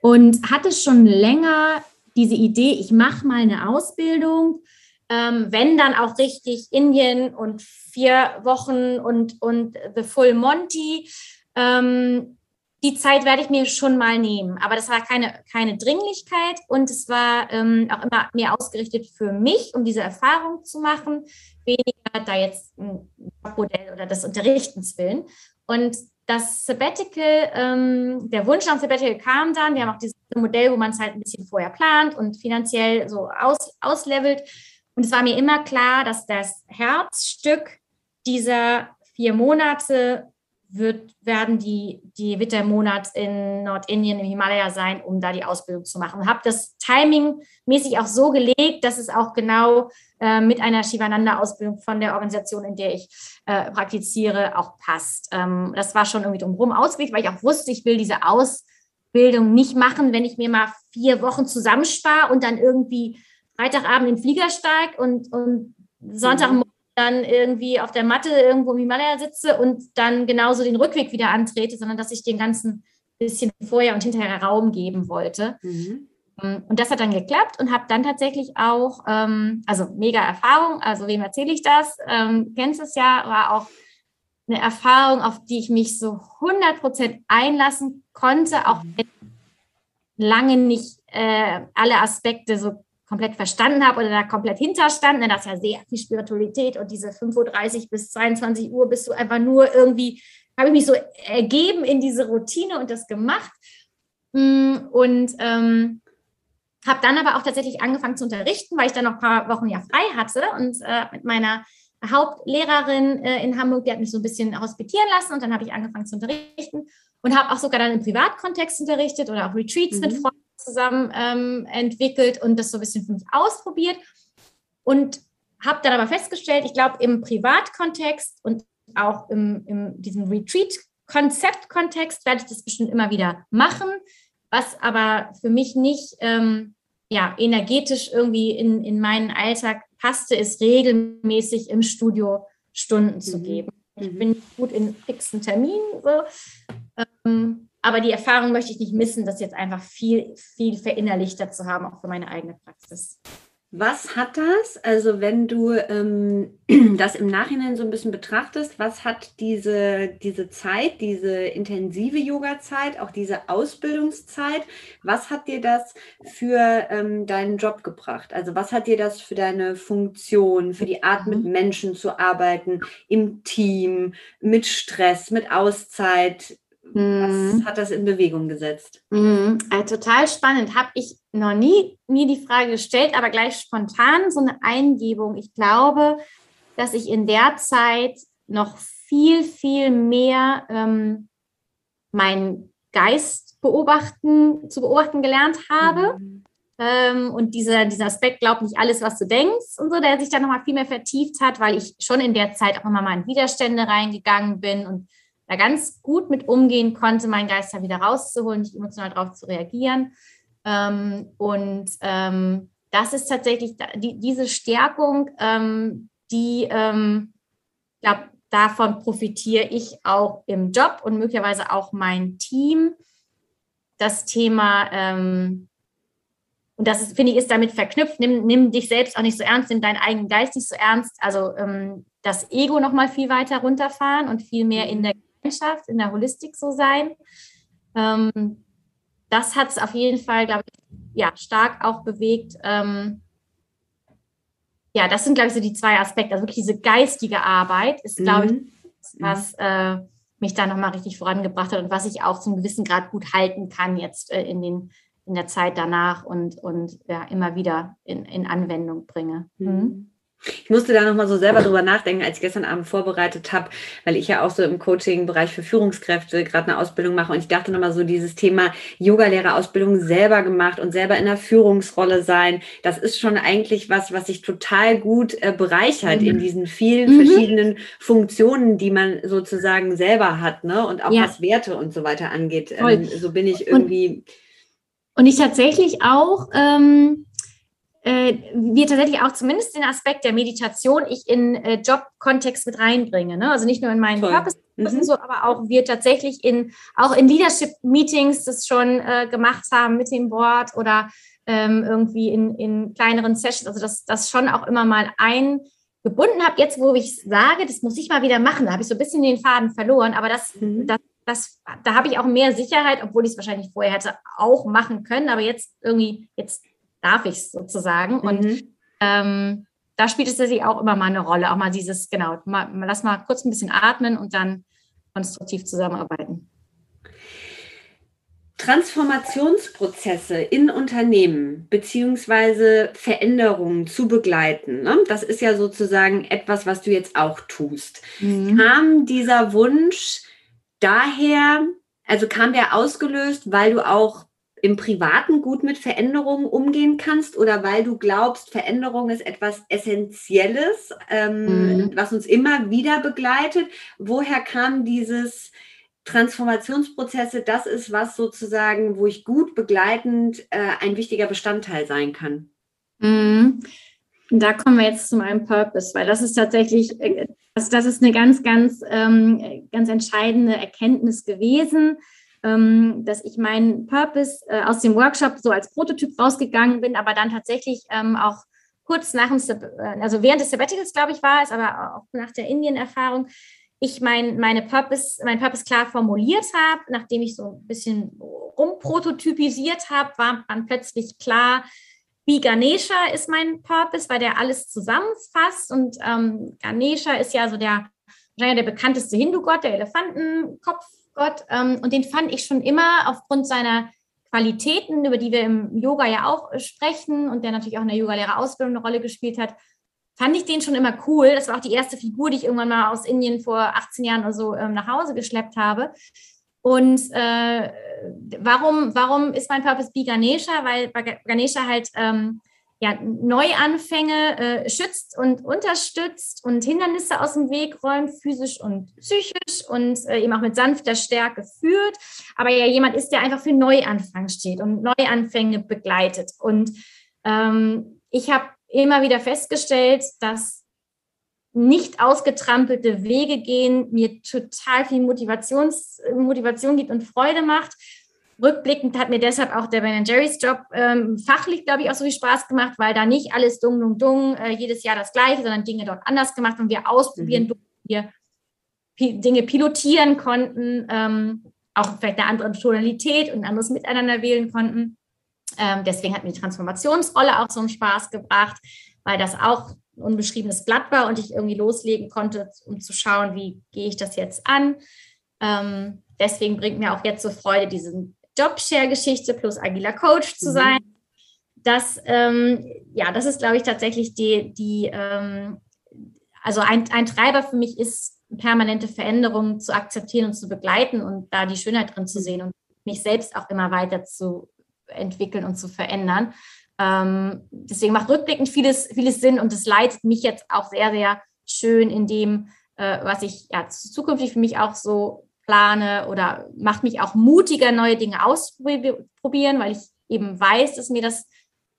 und hatte schon länger diese Idee, ich mache mal eine Ausbildung, ähm, wenn dann auch richtig Indien und vier Wochen und, und The Full Monty. Ähm, die Zeit werde ich mir schon mal nehmen. Aber das war keine, keine Dringlichkeit und es war ähm, auch immer mehr ausgerichtet für mich, um diese Erfahrung zu machen, weniger da jetzt ein Modell oder des Unterrichtens willen. Und das Sabbatical, ähm, der Wunsch nach Sabbatical kam dann. Wir haben auch dieses Modell, wo man es halt ein bisschen vorher plant und finanziell so aus, auslevelt. Und es war mir immer klar, dass das Herzstück dieser vier Monate wird, werden die, die wird der Monat in Nordindien im Himalaya sein, um da die Ausbildung zu machen. Und habe das timingmäßig auch so gelegt, dass es auch genau äh, mit einer Shivananda-Ausbildung von der Organisation, in der ich äh, praktiziere, auch passt. Ähm, das war schon irgendwie drumherum ausgelegt, weil ich auch wusste, ich will diese Ausbildung nicht machen, wenn ich mir mal vier Wochen zusammenspare und dann irgendwie Freitagabend in den Flieger steige und, und Sonntagmorgen dann irgendwie auf der Matte irgendwo im Himalaya sitze und dann genauso den Rückweg wieder antrete, sondern dass ich den ganzen bisschen vorher und hinterher Raum geben wollte. Mhm. Ähm, und das hat dann geklappt und habe dann tatsächlich auch, ähm, also mega Erfahrung, also wem erzähle ich das? Ähm, kennst es ja, war auch eine Erfahrung, auf die ich mich so 100% einlassen konnte, auch wenn lange nicht äh, alle Aspekte so komplett verstanden habe oder da komplett hinterstand, denn das ist ja sehr viel Spiritualität und diese 5.30 Uhr bis 22 Uhr bist du einfach nur irgendwie, habe ich mich so ergeben in diese Routine und das gemacht. Mm, und ähm, habe dann aber auch tatsächlich angefangen zu unterrichten, weil ich dann noch ein paar Wochen ja frei hatte und äh, mit meiner Hauptlehrerin äh, in Hamburg, die hat mich so ein bisschen hospitieren lassen und dann habe ich angefangen zu unterrichten und habe auch sogar dann im Privatkontext unterrichtet oder auch Retreats mhm. mit Freunden zusammen ähm, entwickelt und das so ein bisschen für mich ausprobiert und habe dann aber festgestellt, ich glaube, im Privatkontext und auch im, in diesem Retreat-Konzept-Kontext werde ich das bestimmt immer wieder machen, was aber für mich nicht ähm, ja, energetisch irgendwie in, in meinen Alltag passte, ist regelmäßig im Studio Stunden zu mhm. geben. Ich mhm. bin gut in fixen Terminen. So. Ähm, aber die Erfahrung möchte ich nicht missen, das jetzt einfach viel, viel verinnerlichter zu haben, auch für meine eigene Praxis. Was hat das, also wenn du ähm, das im Nachhinein so ein bisschen betrachtest, was hat diese, diese Zeit, diese intensive Yoga-Zeit, auch diese Ausbildungszeit, was hat dir das für ähm, deinen Job gebracht? Also was hat dir das für deine Funktion, für die Art mit mhm. Menschen zu arbeiten, im Team, mit Stress, mit Auszeit? Was hat das in Bewegung gesetzt? Mhm. Also total spannend. Habe ich noch nie mir die Frage gestellt, aber gleich spontan so eine Eingebung. Ich glaube, dass ich in der Zeit noch viel, viel mehr ähm, meinen Geist beobachten, zu beobachten gelernt habe. Mhm. Ähm, und dieser, dieser Aspekt, glaub nicht alles, was du denkst und so, der sich dann nochmal viel mehr vertieft hat, weil ich schon in der Zeit auch immer mal in Widerstände reingegangen bin und da ganz gut mit umgehen konnte, meinen Geist dann wieder rauszuholen, nicht emotional darauf zu reagieren. Ähm, und ähm, das ist tatsächlich die, diese Stärkung, ähm, die, ähm, glaube davon profitiere ich auch im Job und möglicherweise auch mein Team. Das Thema, ähm, und das ist, finde ich, ist damit verknüpft, nimm, nimm dich selbst auch nicht so ernst, nimm deinen eigenen Geist nicht so ernst. Also ähm, das Ego noch mal viel weiter runterfahren und viel mehr in der Gemeinschaft, in der Holistik so sein. Ähm, das hat es auf jeden Fall, glaube ich, ja, stark auch bewegt, ähm, ja, das sind, glaube ich, so die zwei Aspekte. Also wirklich diese geistige Arbeit ist, glaube mhm. ich, was äh, mich da nochmal richtig vorangebracht hat und was ich auch zum gewissen Grad gut halten kann jetzt äh, in, den, in der Zeit danach und, und ja, immer wieder in, in Anwendung bringe. Mhm. Ich musste da nochmal so selber drüber nachdenken, als ich gestern Abend vorbereitet habe, weil ich ja auch so im Coaching-Bereich für Führungskräfte gerade eine Ausbildung mache und ich dachte nochmal so dieses Thema Yogalehrerausbildung selber gemacht und selber in der Führungsrolle sein, das ist schon eigentlich was, was sich total gut äh, bereichert mhm. in diesen vielen mhm. verschiedenen Funktionen, die man sozusagen selber hat, ne? Und auch ja. was Werte und so weiter angeht. Ähm, so bin ich irgendwie. Und, und ich tatsächlich auch, ähm, äh, wir tatsächlich auch zumindest den Aspekt der Meditation ich in äh, Jobkontext mit reinbringe. Ne? Also nicht nur in meinen Purpose, mhm. so, aber auch wir tatsächlich in auch in Leadership-Meetings das schon äh, gemacht haben mit dem Board oder ähm, irgendwie in, in kleineren Sessions. Also das, das schon auch immer mal eingebunden habe. Jetzt, wo ich sage, das muss ich mal wieder machen, da habe ich so ein bisschen den Faden verloren, aber das, mhm. das das, da habe ich auch mehr Sicherheit, obwohl ich es wahrscheinlich vorher hätte auch machen können. Aber jetzt irgendwie, jetzt darf ich es sozusagen. Mhm. Und ähm, da spielt es natürlich auch immer mal eine Rolle, auch mal dieses, genau, mal, lass mal kurz ein bisschen atmen und dann konstruktiv zusammenarbeiten. Transformationsprozesse in Unternehmen beziehungsweise Veränderungen zu begleiten. Ne? Das ist ja sozusagen etwas, was du jetzt auch tust. Mhm. Kam dieser Wunsch daher, also kam der ausgelöst, weil du auch im Privaten gut mit Veränderungen umgehen kannst oder weil du glaubst, Veränderung ist etwas Essentielles, ähm, mhm. was uns immer wieder begleitet. Woher kam dieses Transformationsprozesse? Das ist was sozusagen, wo ich gut begleitend äh, ein wichtiger Bestandteil sein kann. Mhm. Da kommen wir jetzt zu meinem Purpose, weil das ist tatsächlich, äh, das, das ist eine ganz, ganz, ähm, ganz entscheidende Erkenntnis gewesen ähm, dass ich meinen Purpose äh, aus dem Workshop so als Prototyp rausgegangen bin, aber dann tatsächlich ähm, auch kurz nach dem, äh, also während des Sabbaticals, glaube ich, war es, aber auch nach der Indien-Erfahrung, ich mein, meine Purpose, mein Purpose klar formuliert habe, nachdem ich so ein bisschen rumprototypisiert habe, war dann plötzlich klar, wie Ganesha ist mein Purpose, weil der alles zusammenfasst. Und ähm, Ganesha ist ja so der, wahrscheinlich der bekannteste Hindu-Gott, der Elefantenkopf Gott. Ähm, und den fand ich schon immer aufgrund seiner Qualitäten, über die wir im Yoga ja auch äh, sprechen und der natürlich auch in der Yogalehrerausbildung eine Rolle gespielt hat, fand ich den schon immer cool. Das war auch die erste Figur, die ich irgendwann mal aus Indien vor 18 Jahren oder so ähm, nach Hause geschleppt habe. Und äh, warum, warum ist mein Purpose Be Ganesha? Weil Ganesha halt ähm, ja, Neuanfänge äh, schützt und unterstützt und Hindernisse aus dem Weg räumt, physisch und psychisch und äh, eben auch mit sanfter Stärke führt, aber ja jemand ist, der einfach für Neuanfang steht und Neuanfänge begleitet. Und ähm, ich habe immer wieder festgestellt, dass nicht ausgetrampelte Wege gehen mir total viel Motivations, Motivation gibt und Freude macht rückblickend hat mir deshalb auch der Ben Jerry's Job ähm, fachlich, glaube ich, auch so viel Spaß gemacht, weil da nicht alles dung, dung, dung, äh, jedes Jahr das Gleiche, sondern Dinge dort anders gemacht und wir ausprobieren, mhm. wir Dinge pilotieren konnten, ähm, auch vielleicht eine andere Tonalität und ein anderes Miteinander wählen konnten. Ähm, deswegen hat mir die Transformationsrolle auch so einen Spaß gebracht, weil das auch ein unbeschriebenes Blatt war und ich irgendwie loslegen konnte, um zu schauen, wie gehe ich das jetzt an. Ähm, deswegen bringt mir auch jetzt so Freude, diese Jobshare-Geschichte plus agiler Coach zu mhm. sein. Das, ähm, ja, das ist, glaube ich, tatsächlich die, die ähm, also ein, ein Treiber für mich ist, permanente Veränderungen zu akzeptieren und zu begleiten und da die Schönheit drin zu sehen und mich selbst auch immer weiter zu entwickeln und zu verändern. Ähm, deswegen macht rückblickend vieles, vieles Sinn und es leitet mich jetzt auch sehr, sehr schön in dem, äh, was ich ja zukünftig für mich auch so plane oder macht mich auch mutiger, neue Dinge auszuprobieren, weil ich eben weiß, dass mir das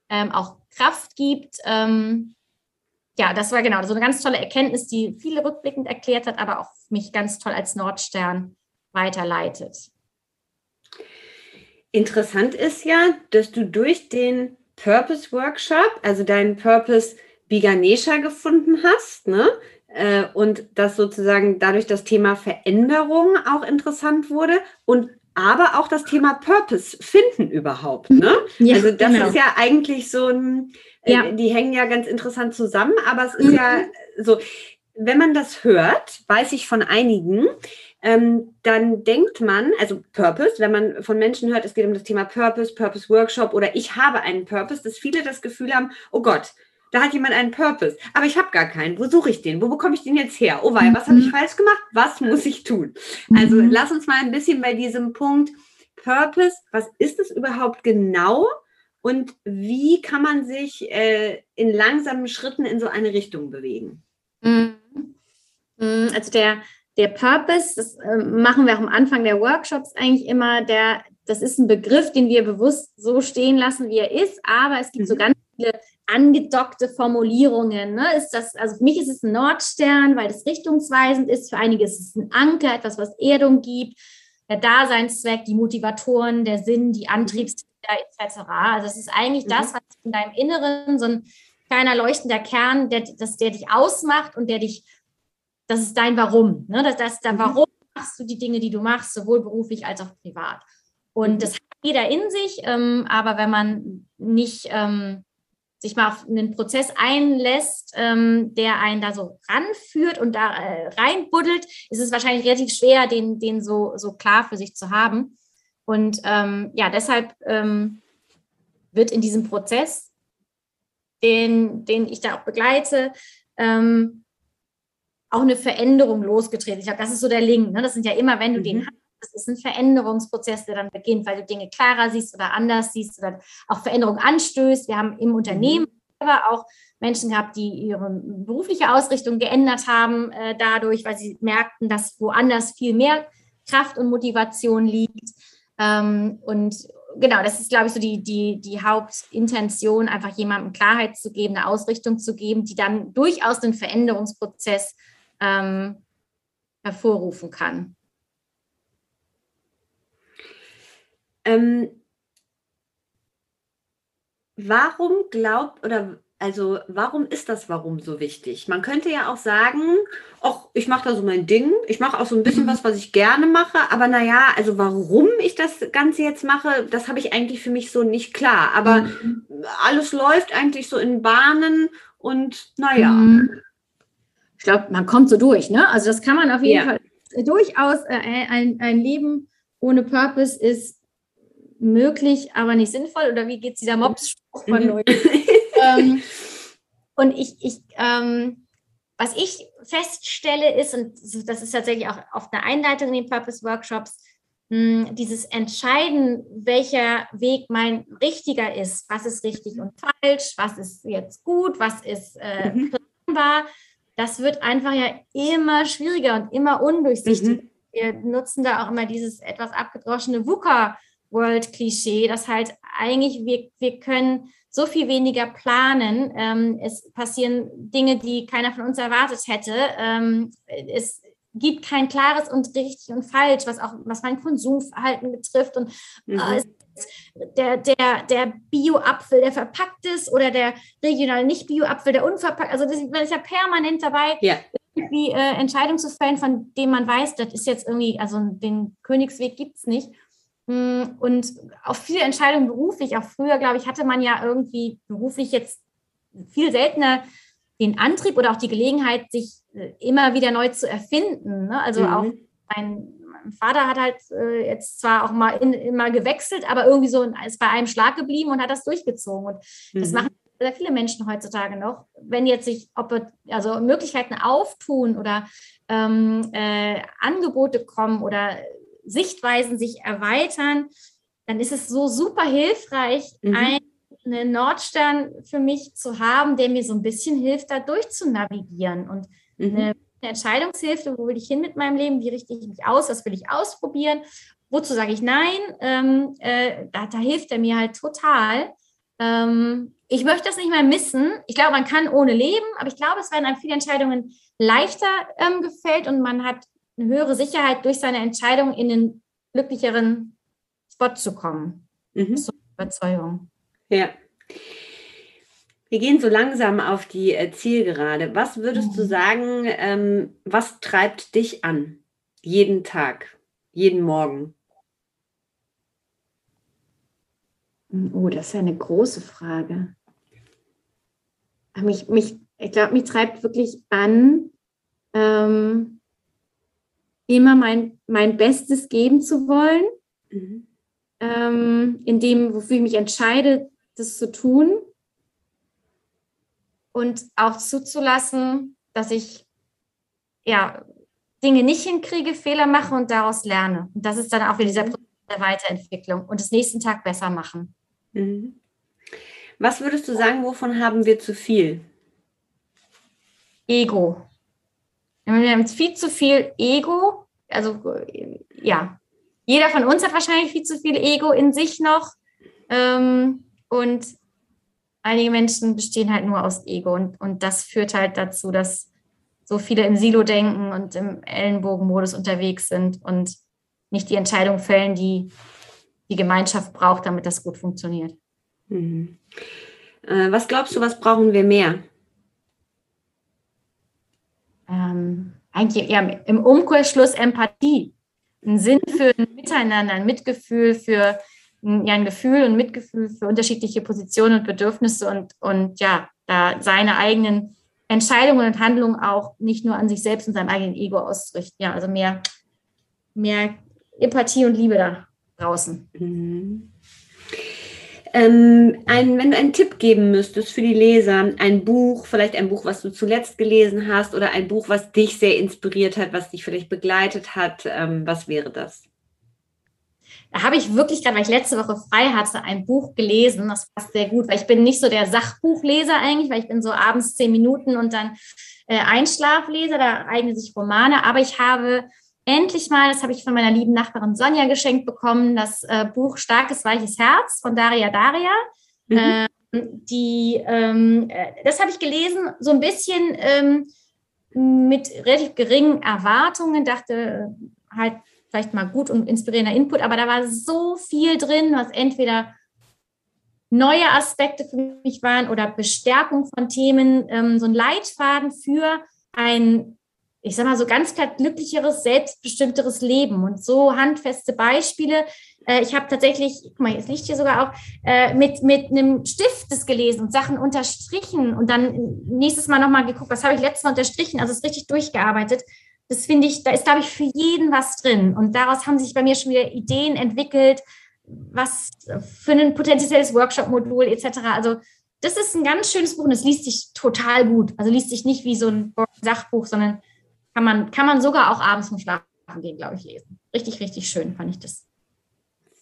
ähm, auch Kraft gibt. Ähm, ja, das war genau so eine ganz tolle Erkenntnis, die viele rückblickend erklärt hat, aber auch mich ganz toll als Nordstern weiterleitet. Interessant ist ja, dass du durch den Purpose Workshop, also deinen Purpose Biganesha gefunden hast, ne? Äh, und dass sozusagen dadurch das Thema Veränderung auch interessant wurde und aber auch das Thema Purpose finden überhaupt. Ne? Ja, also das genau. ist ja eigentlich so ein, äh, ja. die hängen ja ganz interessant zusammen, aber es ist mhm. ja so, wenn man das hört, weiß ich von einigen, ähm, dann denkt man, also Purpose, wenn man von Menschen hört, es geht um das Thema Purpose, Purpose Workshop oder ich habe einen Purpose, dass viele das Gefühl haben, oh Gott, da hat jemand einen Purpose, aber ich habe gar keinen. Wo suche ich den? Wo bekomme ich den jetzt her? Oh wei, was habe ich mhm. falsch gemacht? Was muss ich tun? Also mhm. lass uns mal ein bisschen bei diesem Punkt Purpose, was ist es überhaupt genau und wie kann man sich äh, in langsamen Schritten in so eine Richtung bewegen? Mhm. Also der, der Purpose, das äh, machen wir auch am Anfang der Workshops eigentlich immer, der, das ist ein Begriff, den wir bewusst so stehen lassen, wie er ist, aber es gibt so ganz viele angedockte Formulierungen. Ne? Ist das, also für mich ist es ein Nordstern, weil es richtungsweisend ist. Für einige ist es ein Anker, etwas, was Erdung gibt. Der Daseinszweck, die Motivatoren, der Sinn, die Antriebsfeder etc. Also es ist eigentlich mhm. das, was in deinem Inneren so ein kleiner leuchtender Kern, der, das, der dich ausmacht und der dich, das ist dein Warum. Ne? Das, das ist mhm. Warum machst du die Dinge, die du machst, sowohl beruflich als auch privat. Und mhm. das hat jeder in sich, ähm, aber wenn man nicht ähm, sich mal auf einen Prozess einlässt, ähm, der einen da so ranführt und da äh, reinbuddelt, ist es wahrscheinlich relativ schwer, den, den so, so klar für sich zu haben. Und ähm, ja, deshalb ähm, wird in diesem Prozess, den, den ich da auch begleite, ähm, auch eine Veränderung losgetreten. Ich glaube, das ist so der Link. Ne? Das sind ja immer, wenn du mhm. den hast, das ist ein Veränderungsprozess, der dann beginnt, weil du Dinge klarer siehst oder anders siehst oder auch Veränderung anstößt. Wir haben im Unternehmen aber mhm. auch Menschen gehabt, die ihre berufliche Ausrichtung geändert haben äh, dadurch, weil sie merkten, dass woanders viel mehr Kraft und Motivation liegt. Ähm, und genau, das ist, glaube ich, so die, die, die Hauptintention, einfach jemandem Klarheit zu geben, eine Ausrichtung zu geben, die dann durchaus den Veränderungsprozess ähm, hervorrufen kann. Ähm, warum glaubt oder also warum ist das Warum so wichtig? Man könnte ja auch sagen, ach, ich mache da so mein Ding, ich mache auch so ein bisschen mhm. was, was ich gerne mache, aber naja, also warum ich das Ganze jetzt mache, das habe ich eigentlich für mich so nicht klar. Aber mhm. alles läuft eigentlich so in Bahnen und naja. Mhm. Ich glaube, man kommt so durch, ne? Also das kann man auf jeden ja. Fall durchaus, äh, ein, ein Leben ohne Purpose ist möglich, aber nicht sinnvoll? Oder wie geht dieser Mops-Spruch von mhm. Leuten? ähm, und ich, ich ähm, was ich feststelle ist, und das ist tatsächlich auch oft eine Einleitung in den Purpose-Workshops, hm, dieses Entscheiden, welcher Weg mein richtiger ist, was ist richtig und falsch, was ist jetzt gut, was ist äh, mhm. planbar, das wird einfach ja immer schwieriger und immer undurchsichtiger. Mhm. Wir nutzen da auch immer dieses etwas abgedroschene VUCA World-Klischee, dass halt eigentlich wir, wir können so viel weniger planen. Ähm, es passieren Dinge, die keiner von uns erwartet hätte. Ähm, es gibt kein klares und richtig und falsch, was auch was mein Konsumverhalten betrifft. Und mhm. äh, der, der, der Bio-Apfel, der verpackt ist, oder der regional nicht Bio-Apfel, der unverpackt. Also das, man ist ja permanent dabei, ja. irgendwie äh, Entscheidungen zu fällen, von denen man weiß, das ist jetzt irgendwie, also den Königsweg gibt es nicht. Mm, und auch viele Entscheidungen beruflich, auch früher, glaube ich, hatte man ja irgendwie beruflich jetzt viel seltener den Antrieb oder auch die Gelegenheit, sich äh, immer wieder neu zu erfinden. Ne? Also mhm. auch mein, mein Vater hat halt äh, jetzt zwar auch mal in, immer gewechselt, aber irgendwie so ist bei einem Schlag geblieben und hat das durchgezogen. Und mhm. das machen sehr viele Menschen heutzutage noch. Wenn jetzt sich also Möglichkeiten auftun oder ähm, äh, Angebote kommen oder Sichtweisen sich erweitern, dann ist es so super hilfreich, mhm. einen Nordstern für mich zu haben, der mir so ein bisschen hilft, da durchzunavigieren und mhm. eine, eine Entscheidungshilfe, wo will ich hin mit meinem Leben, wie richte ich mich aus, was will ich ausprobieren, wozu sage ich nein, ähm, äh, da, da, hilft er mir halt total. Ähm, ich möchte das nicht mehr missen. Ich glaube, man kann ohne leben, aber ich glaube, es werden einem viele Entscheidungen leichter ähm, gefällt und man hat eine höhere Sicherheit durch seine Entscheidung in den glücklicheren Spot zu kommen. Mhm. Das ist so Überzeugung. Ja. Wir gehen so langsam auf die äh, Zielgerade. Was würdest mhm. du sagen, ähm, was treibt dich an? Jeden Tag, jeden Morgen? Oh, das ist eine große Frage. Mich, mich, ich glaube, mich treibt wirklich an, ähm, immer mein, mein Bestes geben zu wollen. Mhm ähm, in dem, wofür ich mich entscheide, das zu tun. Und auch zuzulassen, dass ich ja, Dinge nicht hinkriege, Fehler mache und daraus lerne. Und das ist dann auch wieder dieser Prozess der Weiterentwicklung und das nächsten Tag besser machen. Mhm. Was würdest du sagen, wovon haben wir zu viel? Ego. Wir haben viel zu viel Ego, also ja, jeder von uns hat wahrscheinlich viel zu viel Ego in sich noch. Ähm, und einige Menschen bestehen halt nur aus Ego. Und, und das führt halt dazu, dass so viele im Silo denken und im Ellenbogenmodus unterwegs sind und nicht die Entscheidung fällen, die die Gemeinschaft braucht, damit das gut funktioniert. Mhm. Äh, was glaubst du, was brauchen wir mehr? Ähm, eigentlich ja, im Umkehrschluss Empathie einen Sinn für ein Miteinander, ein Mitgefühl für ja, ein Gefühl und Mitgefühl für unterschiedliche Positionen und Bedürfnisse und, und ja, da seine eigenen Entscheidungen und Handlungen auch nicht nur an sich selbst und seinem eigenen Ego auszurichten. Ja, also mehr, mehr Empathie und Liebe da draußen. Mhm. Ähm, ein, wenn du einen Tipp geben müsstest für die Leser, ein Buch, vielleicht ein Buch, was du zuletzt gelesen hast oder ein Buch, was dich sehr inspiriert hat, was dich vielleicht begleitet hat, ähm, was wäre das? Da habe ich wirklich gerade, weil ich letzte Woche frei hatte, ein Buch gelesen. Das passt sehr gut, weil ich bin nicht so der Sachbuchleser eigentlich, weil ich bin so abends zehn Minuten und dann äh, Einschlafleser, da eignen sich Romane. Aber ich habe endlich mal, das habe ich von meiner lieben Nachbarin Sonja geschenkt bekommen, das äh, Buch Starkes, weiches Herz von Daria Daria. Mhm. Ähm, die, ähm, äh, das habe ich gelesen, so ein bisschen ähm, mit relativ geringen Erwartungen, dachte äh, halt vielleicht mal gut und inspirierender Input, aber da war so viel drin, was entweder neue Aspekte für mich waren oder Bestärkung von Themen, ähm, so ein Leitfaden für ein ich sag mal, so ganz klar glücklicheres, selbstbestimmteres Leben und so handfeste Beispiele. Äh, ich habe tatsächlich, guck mal, jetzt liegt hier sogar auch, äh, mit, mit einem Stift das gelesen und Sachen unterstrichen und dann nächstes Mal nochmal geguckt, was habe ich letztes Mal unterstrichen, also es richtig durchgearbeitet. Das finde ich, da ist, glaube ich, für jeden was drin. Und daraus haben sich bei mir schon wieder Ideen entwickelt, was für ein potenzielles Workshop-Modul etc. Also das ist ein ganz schönes Buch und es liest sich total gut. Also liest sich nicht wie so ein Sachbuch, sondern kann man, kann man sogar auch abends zum Schlafen gehen, glaube ich, lesen. Richtig, richtig schön fand ich das.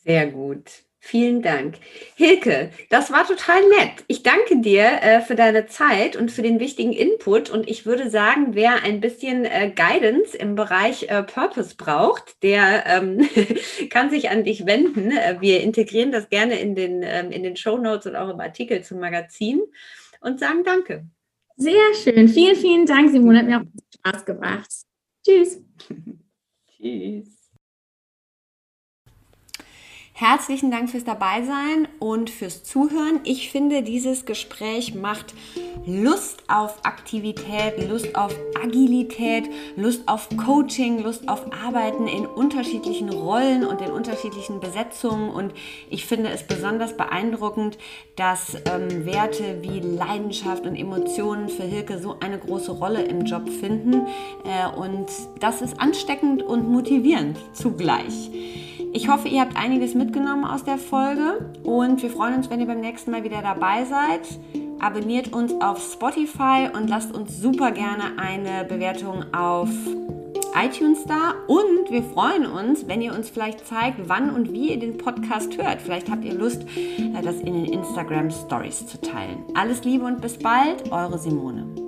Sehr gut. Vielen Dank. Hilke, das war total nett. Ich danke dir äh, für deine Zeit und für den wichtigen Input. Und ich würde sagen, wer ein bisschen äh, Guidance im Bereich äh, Purpose braucht, der ähm, kann sich an dich wenden. Äh, wir integrieren das gerne in den, ähm, in den Show Notes und auch im Artikel zum Magazin und sagen Danke. Sehr schön. Vielen, vielen Dank, Simone. Hat mir auch Spaß gemacht. Tschüss. Tschüss. Herzlichen Dank fürs Dabeisein und fürs Zuhören. Ich finde, dieses Gespräch macht Lust auf Aktivität, Lust auf Agilität, Lust auf Coaching, Lust auf Arbeiten in unterschiedlichen Rollen und in unterschiedlichen Besetzungen. Und ich finde es besonders beeindruckend, dass ähm, Werte wie Leidenschaft und Emotionen für Hilke so eine große Rolle im Job finden. Äh, und das ist ansteckend und motivierend zugleich. Ich hoffe, ihr habt einiges mitgenommen aus der Folge und wir freuen uns, wenn ihr beim nächsten Mal wieder dabei seid. Abonniert uns auf Spotify und lasst uns super gerne eine Bewertung auf iTunes da und wir freuen uns, wenn ihr uns vielleicht zeigt, wann und wie ihr den Podcast hört. Vielleicht habt ihr Lust, äh, das in den Instagram Stories zu teilen. Alles Liebe und bis bald, eure Simone.